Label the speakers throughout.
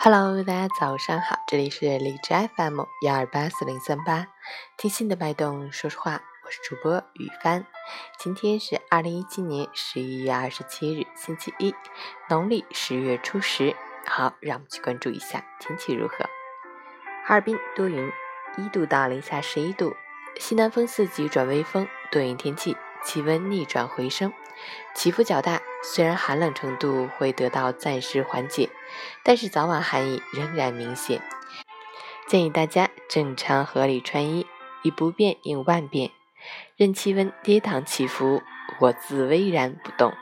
Speaker 1: Hello，大家早上好，这里是荔枝 FM 幺二八四零三八，听心的脉动说说话，我是主播雨帆。今天是二零一七年十一月二十七日，星期一，农历十月初十。好，让我们去关注一下天气如何。哈尔滨多云，一度到零下十一度，西南风四级转微风，多云天气，气温逆转回升，起伏较大。虽然寒冷程度会得到暂时缓解，但是早晚寒意仍然明显。建议大家正常合理穿衣，以不变应万变，任气温跌宕起伏，我自巍然不动。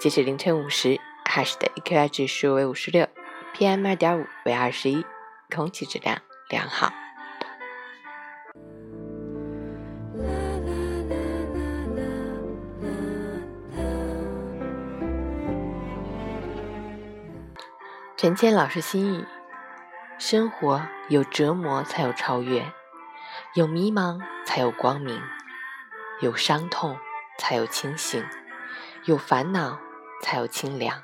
Speaker 1: 截止凌晨五时，哈市的 AQI 指数为五十六，PM 二点五为二十一，空气质量良好。陈谦老师心语：生活有折磨才有超越，有迷茫才有光明，有伤痛才有清醒，有烦恼才有清凉。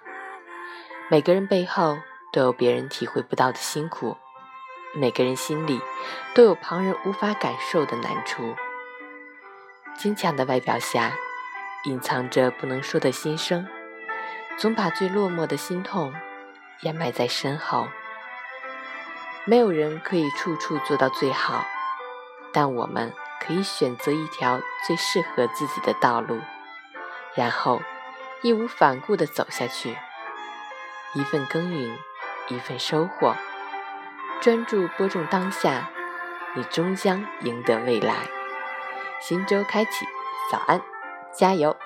Speaker 1: 每个人背后都有别人体会不到的辛苦，每个人心里都有旁人无法感受的难处。坚强的外表下，隐藏着不能说的心声，总把最落寞的心痛。掩埋在身后，没有人可以处处做到最好，但我们可以选择一条最适合自己的道路，然后义无反顾地走下去。一份耕耘，一份收获，专注播种当下，你终将赢得未来。新周开启，早安，加油！